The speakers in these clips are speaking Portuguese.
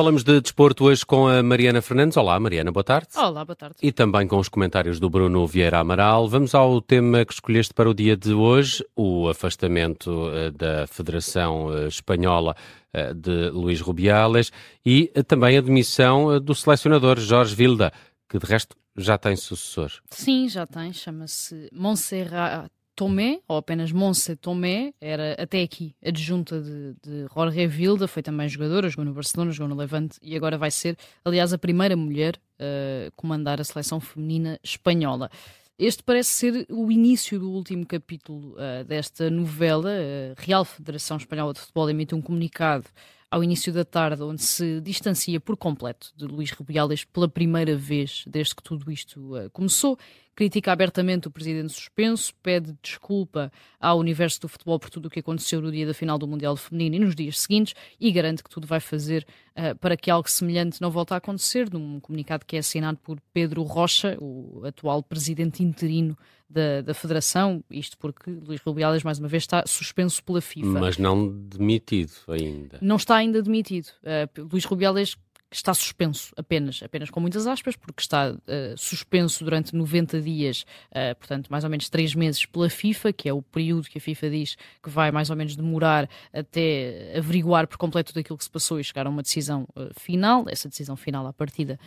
Falamos de desporto hoje com a Mariana Fernandes. Olá, Mariana, boa tarde. Olá, boa tarde. E também com os comentários do Bruno Vieira Amaral. Vamos ao tema que escolheste para o dia de hoje, o afastamento uh, da Federação uh, Espanhola uh, de Luís Rubiales e também a demissão do selecionador Jorge Vilda, que de resto já tem sucessor. Sim, já tem. Chama-se Montserrat Tomé, ou apenas Monse Tomé, era até aqui adjunta de, de Jorge Vilda, foi também jogadora, jogou no Barcelona, jogou no Levante e agora vai ser, aliás, a primeira mulher a uh, comandar a seleção feminina espanhola. Este parece ser o início do último capítulo uh, desta novela. A Real Federação Espanhola de Futebol emite um comunicado ao início da tarde, onde se distancia por completo de Luís Rubiales pela primeira vez desde que tudo isto uh, começou critica abertamente o presidente suspenso, pede desculpa ao universo do futebol por tudo o que aconteceu no dia da final do Mundial Feminino e nos dias seguintes e garante que tudo vai fazer uh, para que algo semelhante não volte a acontecer, num comunicado que é assinado por Pedro Rocha, o atual presidente interino da, da Federação, isto porque Luís Rubiales, mais uma vez, está suspenso pela FIFA. Mas não demitido ainda. Não está ainda demitido. Uh, Luís Rubiales está suspenso apenas, apenas com muitas aspas, porque está uh, suspenso durante 90 dias, uh, portanto, mais ou menos 3 meses pela FIFA, que é o período que a FIFA diz que vai mais ou menos demorar até averiguar por completo daquilo que se passou e chegar a uma decisão uh, final. Essa decisão final, à partida,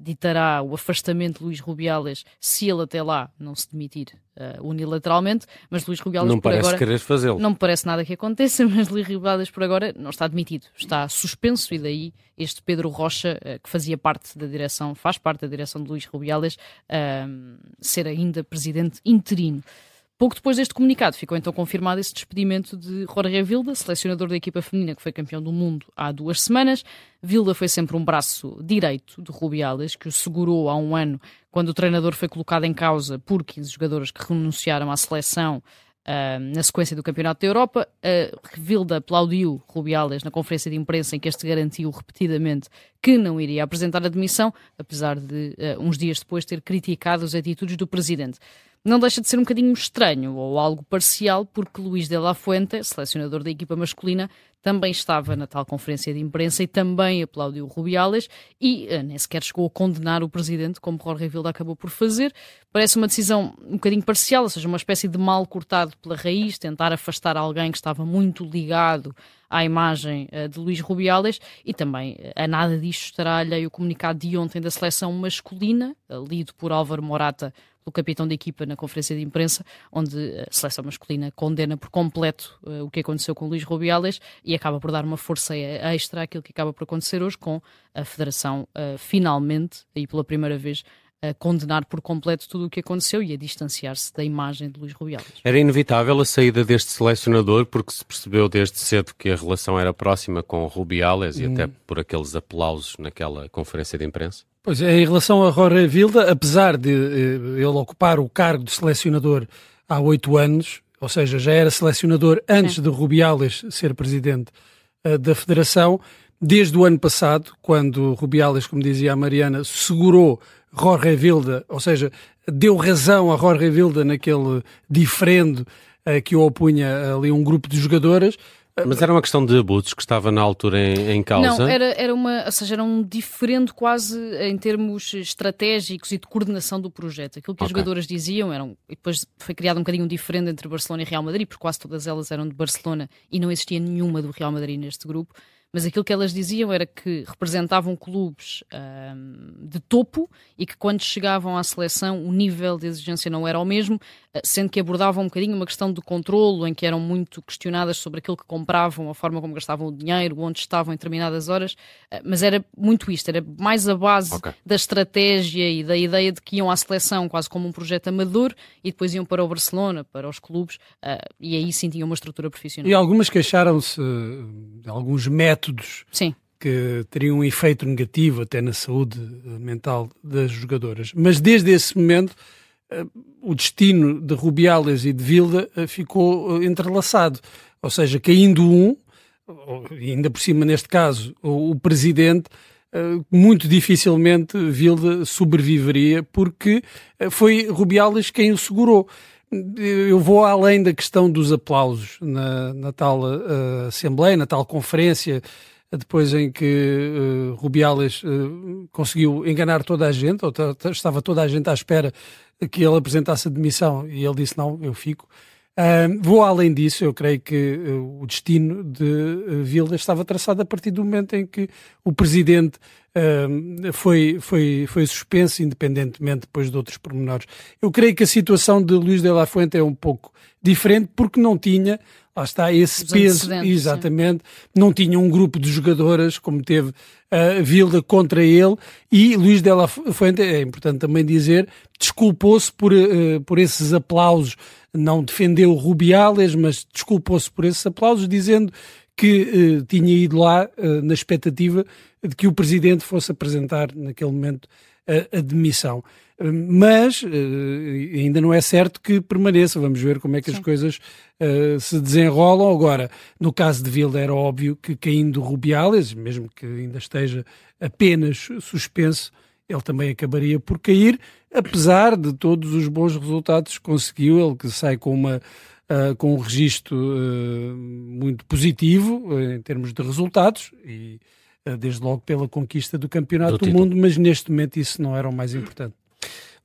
ditará o afastamento de Luís Rubiales se ele até lá não se demitir unilateralmente, mas Luís Rubiales não por parece agora... querer fazê-lo. Não me parece nada que aconteça, mas Luís Rubiales por agora não está demitido, está suspenso e daí este Pedro Rocha, eh, que fazia parte da direção, faz parte da direção de Luís Rubiales, ehm, ser ainda presidente interino. Pouco depois deste comunicado, ficou então confirmado esse despedimento de Jorge Vilda, selecionador da equipa feminina que foi campeão do mundo há duas semanas. Vilda foi sempre um braço direito de Rubiales, que o segurou há um ano quando o treinador foi colocado em causa por 15 jogadores que renunciaram à seleção Uh, na sequência do Campeonato da Europa. Uh, Vilda aplaudiu Rubiales na conferência de imprensa em que este garantiu repetidamente que não iria apresentar a demissão, apesar de uh, uns dias depois ter criticado as atitudes do presidente não deixa de ser um bocadinho estranho ou algo parcial, porque Luís de la Fuente, selecionador da equipa masculina, também estava na tal conferência de imprensa e também aplaudiu Rubiales e uh, nem sequer chegou a condenar o presidente, como Jorge Vilda acabou por fazer. Parece uma decisão um bocadinho parcial, ou seja, uma espécie de mal cortado pela raiz, tentar afastar alguém que estava muito ligado à imagem uh, de Luís Rubiales. E também uh, a nada disto estará alheio o comunicado de ontem da seleção masculina, lido por Álvaro Morata pelo capitão da equipa na conferência de imprensa, onde a seleção masculina condena por completo o que aconteceu com Luís Rubiales e acaba por dar uma força extra àquilo que acaba por acontecer hoje com a Federação finalmente, aí pela primeira vez, a condenar por completo tudo o que aconteceu e a distanciar-se da imagem de Luís Rubiales. Era inevitável a saída deste selecionador porque se percebeu desde cedo que a relação era próxima com Rubiales hum. e até por aqueles aplausos naquela conferência de imprensa? Pois é, em relação a Jorge Vilda, apesar de eh, ele ocupar o cargo de selecionador há oito anos, ou seja, já era selecionador antes Sim. de Rubiales ser presidente uh, da Federação, desde o ano passado, quando Rubiales, como dizia a Mariana, segurou Jorge Vilda, ou seja, deu razão a Jorge Vilda naquele diferendo uh, que o opunha ali um grupo de jogadoras, mas era uma questão de abusos que estava na altura em, em causa? Não, era, era uma, ou seja, era um diferente quase em termos estratégicos e de coordenação do projeto. Aquilo que okay. as jogadoras diziam eram, e depois foi criado um bocadinho um diferente entre Barcelona e Real Madrid, porque quase todas elas eram de Barcelona e não existia nenhuma do Real Madrid neste grupo mas aquilo que elas diziam era que representavam clubes um, de topo e que quando chegavam à seleção o nível de exigência não era o mesmo, eh, sendo que abordavam um bocadinho uma questão de controlo, em que eram muito questionadas sobre aquilo que compravam, a forma como gastavam o dinheiro, onde estavam em determinadas horas, eh, mas era muito isto, era mais a base okay. da estratégia e da ideia de que iam à seleção quase como um projeto amador e depois iam para o Barcelona, para os clubes, eh, e aí sim tinham uma estrutura profissional. E algumas queixaram-se de alguns métodos métodos Sim. que teriam um efeito negativo até na saúde eh, mental das jogadoras. Mas desde esse momento eh, o destino de Rubiales e de Vilda eh, ficou entrelaçado. Ou seja, caindo um, ainda por cima neste caso, o presidente, muito dificilmente Vilda sobreviveria porque foi Rubiales quem o segurou. Eu vou além da questão dos aplausos na, na tal uh, Assembleia, na tal conferência depois em que uh, Rubiales uh, conseguiu enganar toda a gente, ou estava toda a gente à espera que ele apresentasse a demissão e ele disse: Não, eu fico. Uh, vou além disso, eu creio que o destino de uh, Vilda estava traçado a partir do momento em que o presidente foi, foi, foi suspenso, independentemente depois de outros pormenores. Eu creio que a situação de Luís de la Fuente é um pouco diferente porque não tinha, lá está, esse Os peso, exatamente, sim. não tinha um grupo de jogadoras como teve a Vilda contra ele e Luís de la Fuente, é importante também dizer, desculpou-se por, por esses aplausos não defendeu Rubiales, mas desculpou-se por esses aplausos, dizendo que uh, tinha ido lá uh, na expectativa de que o presidente fosse apresentar naquele momento a, a demissão. Uh, mas ainda não é certo que permaneça. Vamos ver como é que Sim. as coisas se desenrolam. Agora, no caso de Vilda, era óbvio que caindo Rubiales, mesmo que ainda esteja apenas suspenso, ele também acabaria por cair, apesar de todos os bons resultados que conseguiu, ele que sai com uma uh, com um registro uh, muito positivo uh, em termos de resultados e desde logo pela conquista do campeonato do, do mundo, mas neste momento isso não era o mais importante.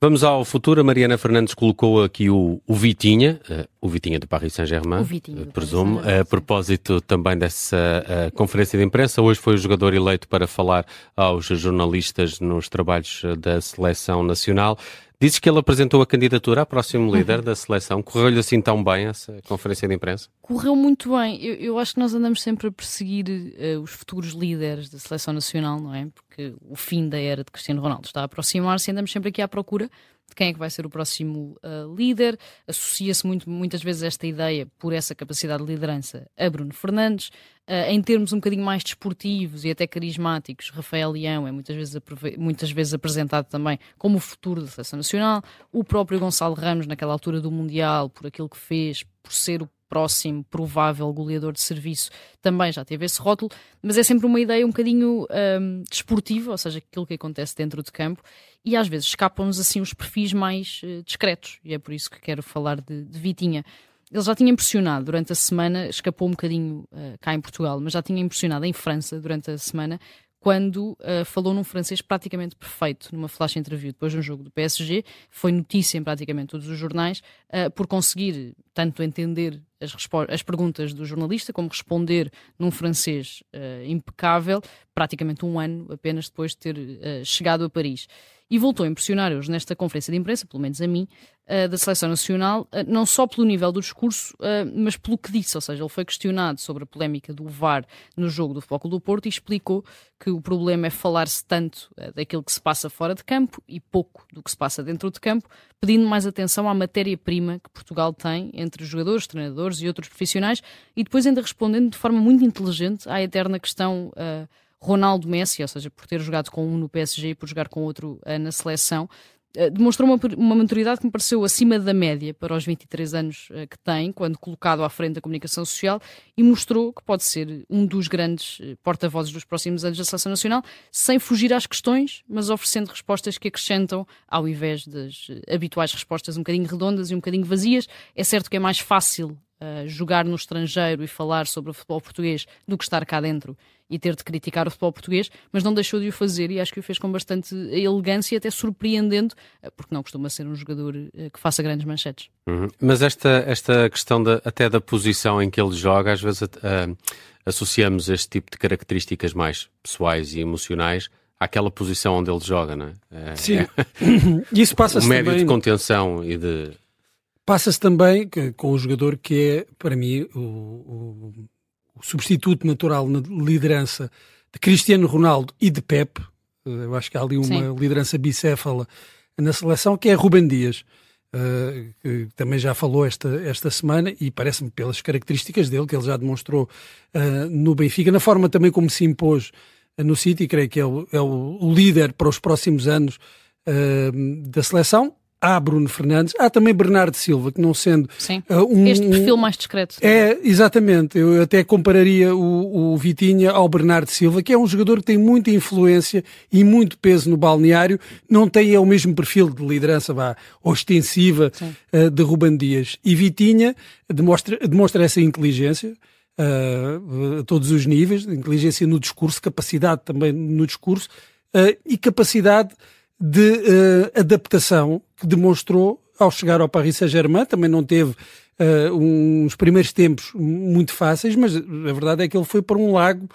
Vamos ao futuro. A Mariana Fernandes colocou aqui o, o Vitinha, uh, o Vitinha do Paris Saint-Germain, uh, presumo, a propósito também dessa uh, conferência de imprensa. Hoje foi o jogador eleito para falar aos jornalistas nos trabalhos da seleção nacional. Dizes que ele apresentou a candidatura a próximo uhum. líder da seleção. Correu-lhe assim tão bem essa conferência de imprensa? Correu muito bem. Eu, eu acho que nós andamos sempre a perseguir uh, os futuros líderes da seleção nacional, não é? Porque o fim da era de Cristiano Ronaldo está a aproximar-se andamos sempre aqui à procura de quem é que vai ser o próximo uh, líder. Associa-se muitas vezes esta ideia, por essa capacidade de liderança, a Bruno Fernandes. Uh, em termos um bocadinho mais desportivos e até carismáticos, Rafael Leão é muitas vezes, muitas vezes apresentado também como o futuro da seleção nacional. O próprio Gonçalo Ramos, naquela altura do Mundial, por aquilo que fez, por ser o próximo provável goleador de serviço, também já teve esse rótulo, mas é sempre uma ideia um bocadinho um, desportiva, ou seja, aquilo que acontece dentro de campo, e às vezes escapam-nos assim os perfis mais uh, discretos, e é por isso que quero falar de, de Vitinha. Ele já tinha impressionado durante a semana, escapou um bocadinho uh, cá em Portugal, mas já tinha impressionado em França durante a semana quando uh, falou num francês praticamente perfeito numa flash interview depois de um jogo do PSG. Foi notícia em praticamente todos os jornais uh, por conseguir tanto entender as, as, perguntas do jornalista como responder num francês uh, impecável, praticamente um ano apenas depois de ter chegado a Paris e voltou a impressionar hoje nesta conferência de imprensa, pelo menos a mim, uh, da Seleção Nacional, uh, não só pelo nível do discurso, uh, mas pelo que disse, ou seja, ele foi questionado sobre a polémica do VAR no jogo do Futebol do Porto e explicou que o problema é falar-se tanto daquilo que se passa fora de campo e pouco do que se passa dentro de campo, pedindo mais atenção à matéria-prima que Portugal tem entre jogadores, treinadores e outros profissionais e depois ainda respondendo de forma muito inteligente à eterna questão Ronaldo Messi, ou seja, por ter jogado com um no PSG e por jogar com outro uh, na seleção, uh, demonstrou uma, uma, maturidade que me pareceu acima da média para os 23 anos uh, que tem, quando colocado à frente da comunicação social, e mostrou que pode ser um dos grandes porta-vozes dos próximos anos da seleção nacional, sem fugir às questões, mas oferecendo respostas que acrescentam, ao invés das habituais respostas um bocadinho redondas e um bocadinho vazias. É certo que é mais fácil Uh, jogar no estrangeiro e falar sobre o futebol português do que estar cá dentro e ter de criticar o futebol português, mas não deixou de o fazer e acho que o fez com bastante elegância e até surpreendendo, eh, porque não costuma ser um jogador eh, que faça grandes manchetes. Uhum. Mas esta, esta questão de, até da posição em que ele joga, às vezes uh, associamos este tipo de características mais pessoais e emocionais àquela posição onde ele joga, não é? Sim, é... isso passa-se O médio também... de contenção e de... Passa-se também com o jogador que é, para mim, o, o o substituto natural na liderança de Cristiano Ronaldo e de Pep. Eh, eu acho que há ali uma Sim. liderança bicéfala na seleção, que é Ruben Dias. Uh, que também já falou esta, esta semana e parece-me pelas características dele, que ele já demonstrou uh, no Benfica, na forma também como se impôs uh, no City, creio que é o, é o líder para os próximos anos da seleção há Bruno Fernandes, há também Bernardo Silva, que não sendo uh, um, este perfil mais discreto. É, exatamente. Eu até compararia o, o Vitinha ao Bernardo Silva, que é um jogador que tem muita influência e muito peso no balneário, não tem é o mesmo perfil de liderança vá, ostensiva uh, de Ruban Dias. E Vitinha demonstra, demonstra essa inteligência. uh, a todos os níveis, inteligência no discurso, capacidade também no discurso uh, e capacidade de uh, adaptação que demonstrou ao chegar ao Paris Saint-Germain. Também não teve uns primeiros tempos muito fáceis, mas a verdade é que ele foi para um lago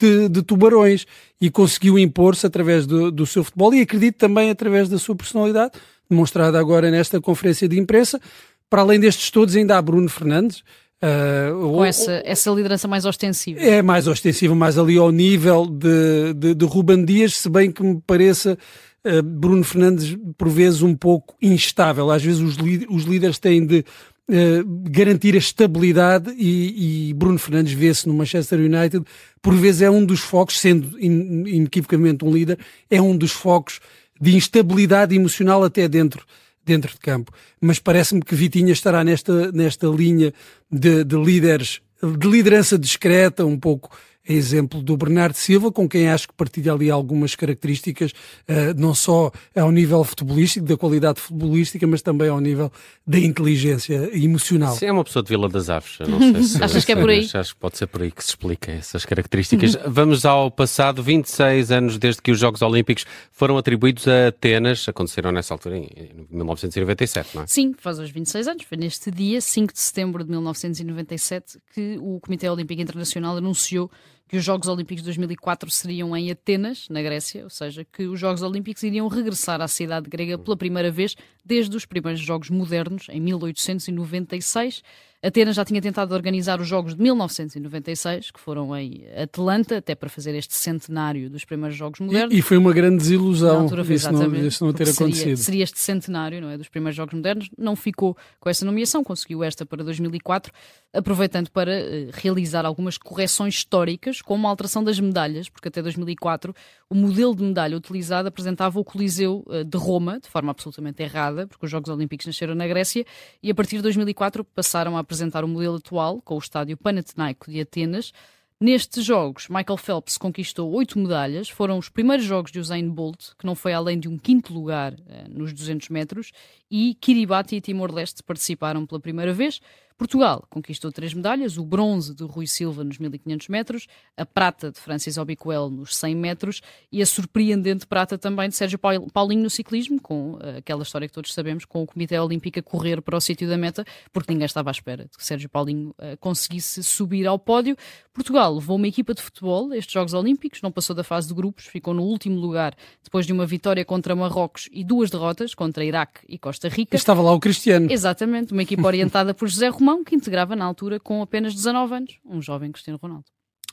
de, de tubarões e conseguiu impor-se através do, do seu futebol e acredito também através da sua personalidade, demonstrada agora nesta conferência de imprensa. Para além destes todos, ainda há Bruno Fernandes, Uh, Com essa, essa liderança mais ostensiva. É mais ostensiva, mais ali ao nível de, de, de Ruban Dias, se bem que me pareça uh, Bruno Fernandes por vezes um pouco instável. Às vezes os, os líderes têm de uh, garantir a estabilidade e, e Bruno Fernandes vê-se no Manchester United, por vezes é um dos focos, sendo in, inequivocamente um líder, é um dos focos de instabilidade emocional até dentro dentro de campo. Mas parece-me que Vitinha estará nesta, nesta linha de, de líderes, de liderança discreta, um pouco exemplo do Bernardo Silva, com quem acho que partilha ali algumas características, uh, não só ao nível futebolístico, da qualidade futebolística, mas também ao nível da inteligência emocional. Sim, é uma pessoa de Vila das Aves. não sei se, Achas que é por aí? Acho que pode ser por aí que se expliquem essas características. Vamos ao passado, 26 anos desde que os Jogos Olímpicos foram atribuídos a Atenas, aconteceram nessa altura em 1997, não é? Sim, faz os 26 anos, foi neste dia, 5 de setembro de 1997, que o Comitê Olímpico Internacional anunciou que os Jogos Olímpicos de 2004 seriam em Atenas, na Grécia, ou seja, que os Jogos Olímpicos iriam regressar à cidade grega pela primeira vez desde os primeiros Jogos modernos, em 1896. Atenas já tinha tentado organizar os Jogos de 1996, que foram em Atlanta, até para fazer este centenário dos primeiros Jogos modernos. E, e foi uma grande desilusão altura, isso, não, isso não ter acontecido. Seria, seria, este centenário não é, dos primeiros Jogos modernos. Não ficou com essa nomeação, conseguiu esta para 2004, aproveitando para uh, realizar algumas correções históricas, como a alteração das medalhas, porque até 2004 o modelo de medalha utilizado apresentava o Coliseu uh, de Roma, de forma absolutamente errada, porque os Jogos Olímpicos nasceram na Grécia, e a partir de 2004 passaram a apresentar o modelo atual, com o estádio Panathinaiko de Atenas. Nestes jogos, Michael Phelps conquistou oito medalhas. Foram os primeiros jogos de Usain Bolt, que não foi além de um quinto lugar eh, nos 200 metros, e Kiribati e Timor-Leste participaram pela primeira vez. Portugal conquistou três medalhas, o bronze de Rui Silva nos 1500 metros, a prata de Francis Obiquel nos 100 metros e a surpreendente prata também de Sérgio Paulinho no ciclismo, com uh, aquela história que todos sabemos, com o Comitê Olímpico a correr para o sítio da meta, porque ninguém estava à espera de que Sérgio Paulinho uh, conseguisse subir ao pódio. Portugal levou uma equipa de futebol estes Jogos Olímpicos, não passou da fase de grupos, ficou no último lugar depois de uma vitória contra Marrocos e duas derrotas contra Iraque e Costa Rica. Estava lá o Cristiano. Exatamente, uma equipa orientada por José Romão Romão, que integrava na altura com apenas 19 anos, um jovem Cristiano Ronaldo.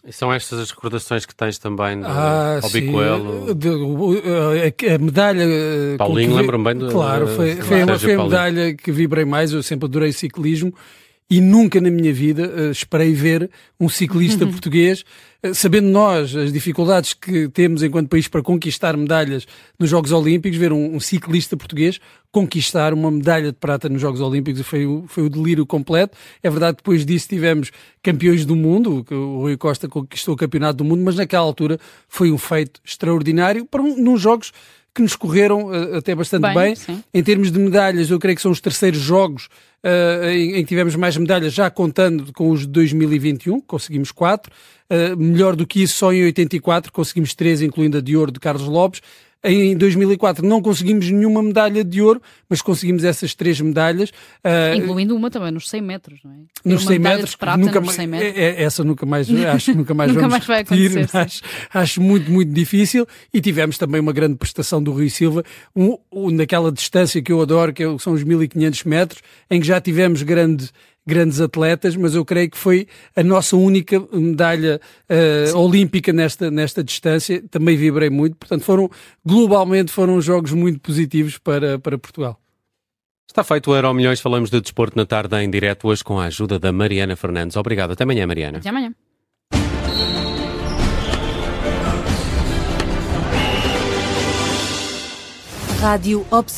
E são estas as recordações que tens também do ah, Albicoelo? A, medalha. Eh, Paulinho, lembro-me bem do. Claro, foi, foi, uma, foi a medalha que vibrei mais. Eu sempre adorei ciclismo e nunca na minha vida uh, esperei ver um ciclista português, uh, sabendo nós as dificuldades que temos enquanto país para conquistar medalhas nos Jogos Olímpicos, ver um, um ciclista português conquistar uma medalha de prata nos Jogos Olímpicos foi, foi o delírio completo. É verdade, depois disso tivemos campeões do mundo, o Rui Costa conquistou o campeonato do mundo, mas naquela altura foi um feito extraordinário para um, nos Jogos que nos correram uh, até bastante bem. bem. Em termos de medalhas, eu creio que são os terceiros jogos uh, em, que tivemos mais medalhas, já contando com os de 2021, conseguimos quatro. Uh, melhor do que isso, só em 84 conseguimos três, incluindo a de ouro de Carlos Lopes. Em 2004 não conseguimos nenhuma medalha de ouro, mas conseguimos essas três medalhas. Uh, Incluindo uma também nos 100 metros, não é? Nos 100 metros, prata nunca nos 100 metros. É, é, essa nunca mais, acho que nunca mais nunca vamos mais vai repetir, acho, acho, muito, muito difícil. E tivemos também uma grande prestação do Rui Silva, um, um, naquela distância que eu adoro, que é são os 1500 metros, em que já tivemos grande grandes atletas, mas eu creio que foi a nossa única medalha uh, olímpica nesta, nesta distância. Também vibrei muito, portanto, foram globalmente foram jogos muito positivos para, para Portugal. Está feito o Euro Milhões, falamos de desporto na tarde em direto hoje com a ajuda da Mariana Fernandes. Obrigado, até amanhã, Mariana. Até amanhã. Rádio Observador.